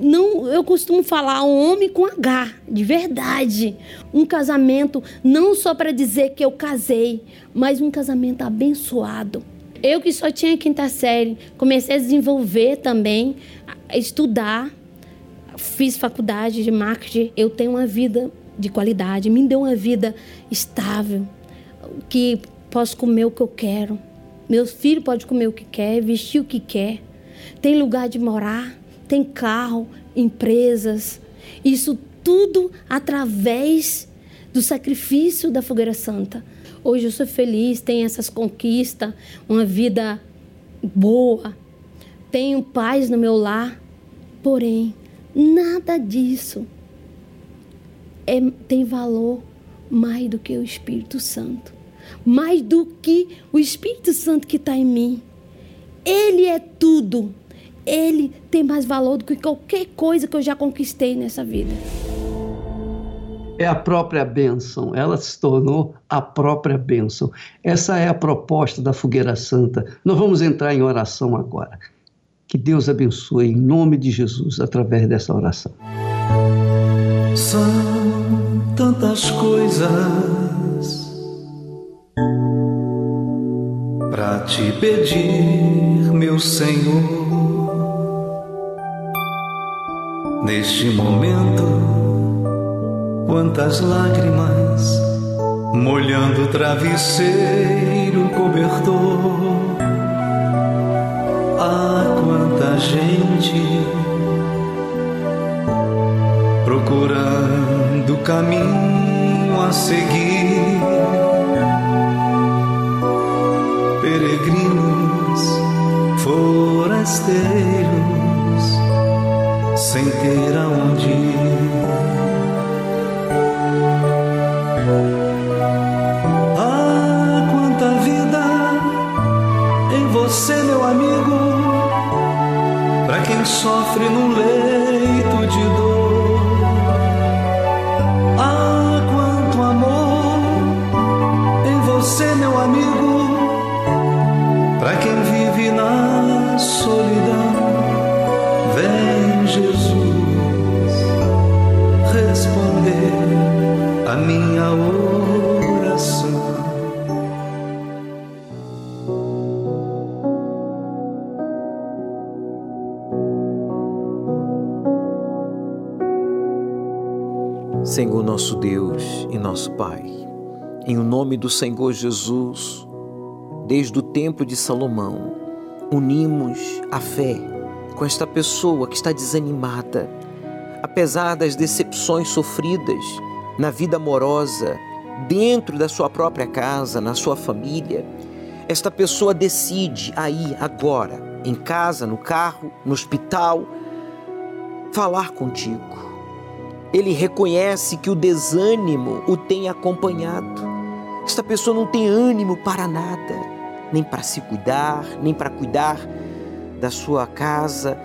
não, eu costumo falar um homem com H, de verdade. Um casamento não só para dizer que eu casei, mas um casamento abençoado. Eu que só tinha quinta série, comecei a desenvolver também, a estudar, fiz faculdade de marketing. Eu tenho uma vida de qualidade, me deu uma vida estável, que posso comer o que eu quero. Meus filhos podem comer o que quer, vestir o que quer. Tem lugar de morar tem carro, empresas. Isso tudo através do sacrifício da fogueira santa. Hoje eu sou feliz, tenho essas conquistas, uma vida boa, tenho paz no meu lar. Porém, nada disso é, tem valor mais do que o Espírito Santo, mais do que o Espírito Santo que está em mim. Ele é tudo ele tem mais valor do que qualquer coisa que eu já conquistei nessa vida. É a própria bênção, ela se tornou a própria bênção. Essa é a proposta da Fogueira Santa. Nós vamos entrar em oração agora. Que Deus abençoe em nome de Jesus através dessa oração. São tantas coisas para te pedir, meu Senhor Neste momento, quantas lágrimas molhando o travesseiro cobertor. Ah, quanta gente procurando caminho a seguir. Peregrinos, forasteiros sem ter aonde ir. Ah, quanta vida em você, meu amigo, para quem sofre no leito de dor. Senhor nosso Deus e nosso Pai, em o nome do Senhor Jesus, desde o tempo de Salomão, unimos a fé com esta pessoa que está desanimada, apesar das decepções sofridas na vida amorosa, dentro da sua própria casa, na sua família. Esta pessoa decide aí, agora, em casa, no carro, no hospital, falar contigo. Ele reconhece que o desânimo o tem acompanhado. Esta pessoa não tem ânimo para nada, nem para se cuidar, nem para cuidar da sua casa,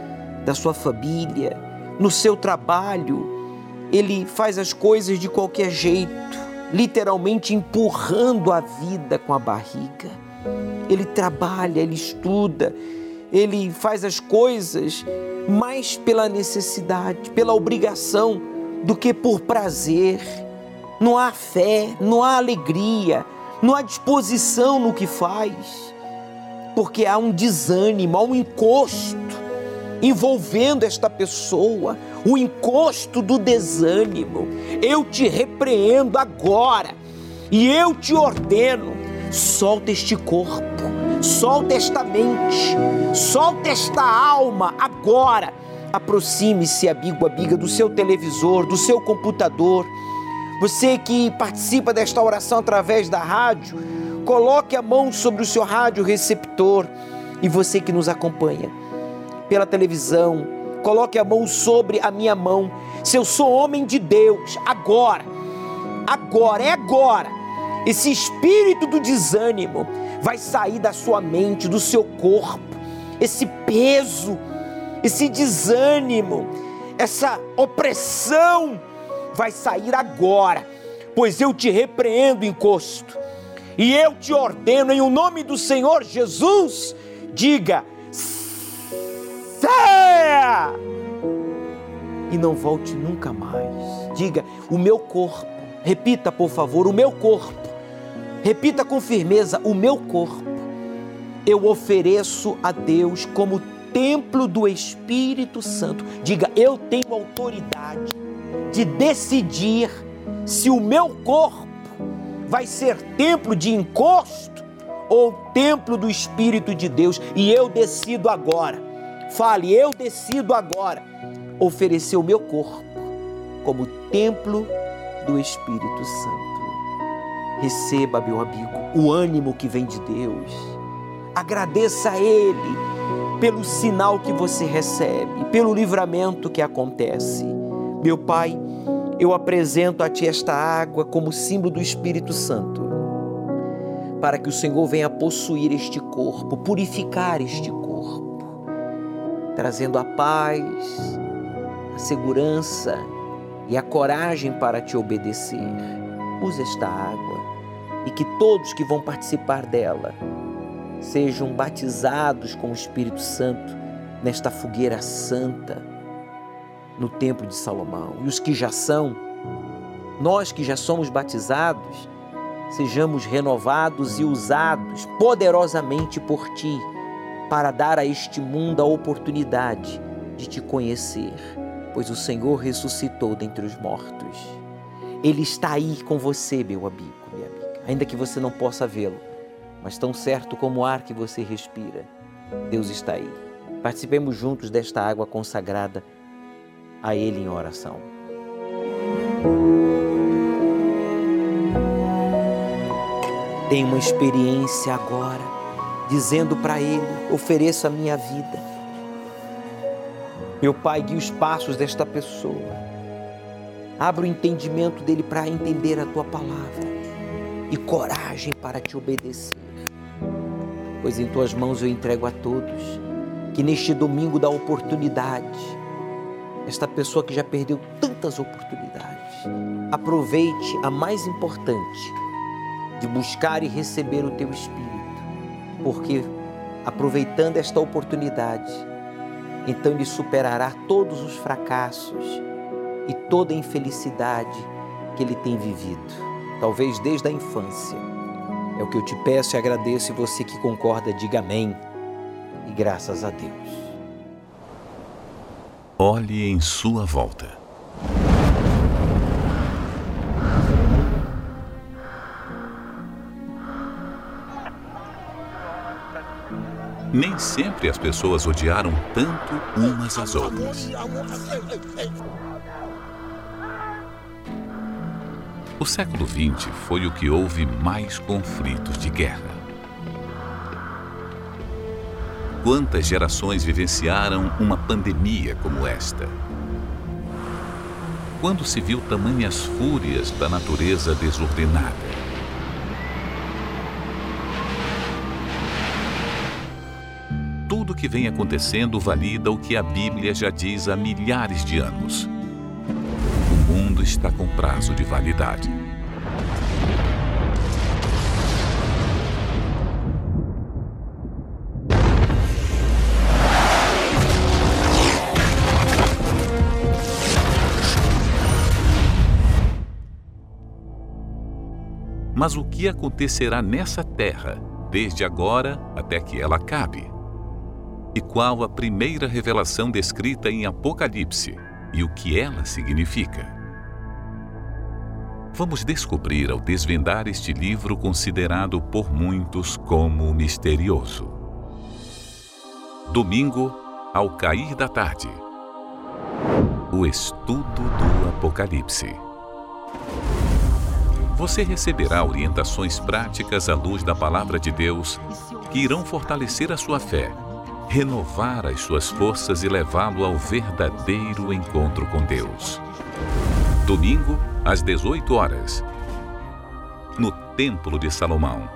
da sua família, no seu trabalho. Ele faz as coisas de qualquer jeito, literalmente empurrando a vida com a barriga. Ele trabalha, ele estuda, ele faz as coisas mais pela necessidade, pela obrigação, do que por prazer. Não há fé, não há alegria, não há disposição no que faz porque há um desânimo, há um encosto envolvendo esta pessoa, o encosto do desânimo. Eu te repreendo agora e eu te ordeno: solta este corpo, solta esta mente, solta esta alma agora. Aproxime-se, amigo, amiga, do seu televisor, do seu computador. Você que participa desta oração através da rádio, Coloque a mão sobre o seu rádio receptor e você que nos acompanha pela televisão, coloque a mão sobre a minha mão. Se eu sou homem de Deus, agora, agora, é agora. Esse espírito do desânimo vai sair da sua mente, do seu corpo. Esse peso, esse desânimo, essa opressão vai sair agora, pois eu te repreendo, encosto e eu te ordeno em o nome do Senhor Jesus, diga: saia! E não volte nunca mais. Diga: o meu corpo. Repita, por favor, o meu corpo. Repita com firmeza: o meu corpo. Eu ofereço a Deus como templo do Espírito Santo. Diga: eu tenho autoridade de decidir se o meu corpo vai ser templo de encosto ou templo do Espírito de Deus. E eu decido agora, fale, eu decido agora oferecer o meu corpo como templo do Espírito Santo. Receba, meu amigo, o ânimo que vem de Deus. Agradeça a Ele pelo sinal que você recebe, pelo livramento que acontece. Meu Pai, eu apresento a Ti esta água como símbolo do Espírito Santo, para que o Senhor venha possuir este corpo, purificar este corpo, trazendo a paz, a segurança e a coragem para te obedecer. Use esta água e que todos que vão participar dela sejam batizados com o Espírito Santo nesta fogueira santa no Templo de Salomão. E os que já são, nós que já somos batizados, sejamos renovados e usados poderosamente por Ti para dar a este mundo a oportunidade de Te conhecer, pois o Senhor ressuscitou dentre os mortos. Ele está aí com você, meu amigo, minha amiga, ainda que você não possa vê-lo, mas tão certo como o ar que você respira, Deus está aí. Participemos juntos desta água consagrada a Ele em oração. Tenha uma experiência agora, dizendo para Ele: ofereço a minha vida. Meu Pai, guie os passos desta pessoa. Abra o entendimento dele para entender a tua palavra e coragem para te obedecer. Pois em tuas mãos eu entrego a todos que neste domingo da oportunidade esta pessoa que já perdeu tantas oportunidades. Aproveite a mais importante de buscar e receber o teu Espírito, porque aproveitando esta oportunidade, então ele superará todos os fracassos e toda a infelicidade que ele tem vivido, talvez desde a infância. É o que eu te peço e agradeço, e você que concorda, diga amém. E graças a Deus. Olhe em sua volta. Nem sempre as pessoas odiaram tanto umas às outras. O século XX foi o que houve mais conflitos de guerra. Quantas gerações vivenciaram uma pandemia como esta? Quando se viu tamanhas fúrias da natureza desordenada? Tudo que vem acontecendo valida o que a Bíblia já diz há milhares de anos. Está com prazo de validade. Mas o que acontecerá nessa terra, desde agora até que ela acabe? E qual a primeira revelação descrita em Apocalipse e o que ela significa? Vamos descobrir ao desvendar este livro considerado por muitos como misterioso. Domingo, ao cair da tarde. O estudo do Apocalipse. Você receberá orientações práticas à luz da palavra de Deus que irão fortalecer a sua fé, renovar as suas forças e levá-lo ao verdadeiro encontro com Deus. Domingo, às 18 horas, no Templo de Salomão.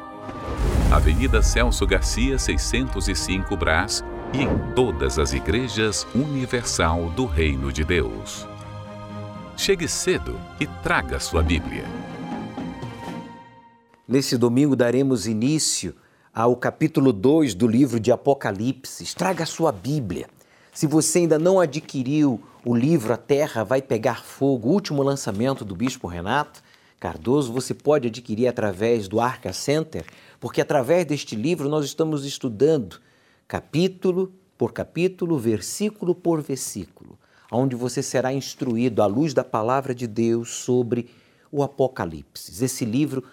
Avenida Celso Garcia, 605 Brás e em todas as igrejas universal do Reino de Deus. Chegue cedo e traga sua Bíblia. Nesse domingo daremos início ao capítulo 2 do livro de Apocalipse. Traga sua Bíblia. Se você ainda não adquiriu o livro A Terra Vai Pegar Fogo, último lançamento do Bispo Renato Cardoso, você pode adquirir através do Arca Center, porque através deste livro nós estamos estudando capítulo por capítulo, versículo por versículo, onde você será instruído à luz da palavra de Deus sobre o Apocalipse. Esse livro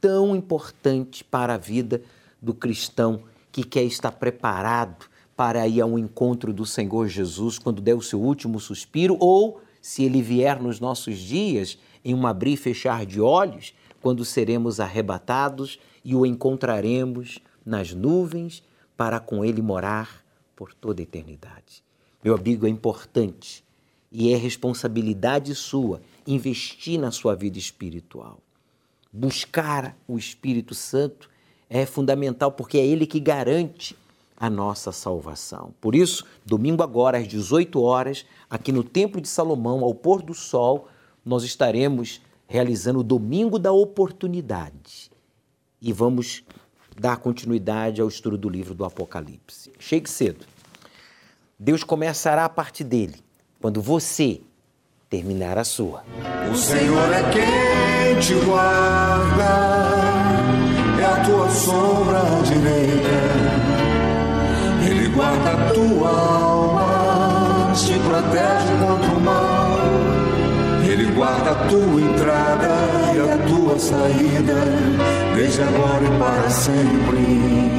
tão importante para a vida do cristão que quer estar preparado para ir ao encontro do Senhor Jesus quando der o seu último suspiro, ou, se ele vier nos nossos dias, em um abrir e fechar de olhos, quando seremos arrebatados e o encontraremos nas nuvens para com ele morar por toda a eternidade. Meu amigo, é importante e é responsabilidade sua investir na sua vida espiritual buscar o Espírito Santo é fundamental porque é ele que garante a nossa salvação. Por isso, domingo agora às 18 horas, aqui no Templo de Salomão, ao pôr do sol, nós estaremos realizando o Domingo da Oportunidade. E vamos dar continuidade ao estudo do livro do Apocalipse. Chegue cedo. Deus começará a partir dele, quando você terminar a sua. O Senhor é quem te guarda, é a tua sombra direita. Tua alma, te protege contra o mal. Ele guarda a tua entrada e a tua saída, desde agora e para sempre.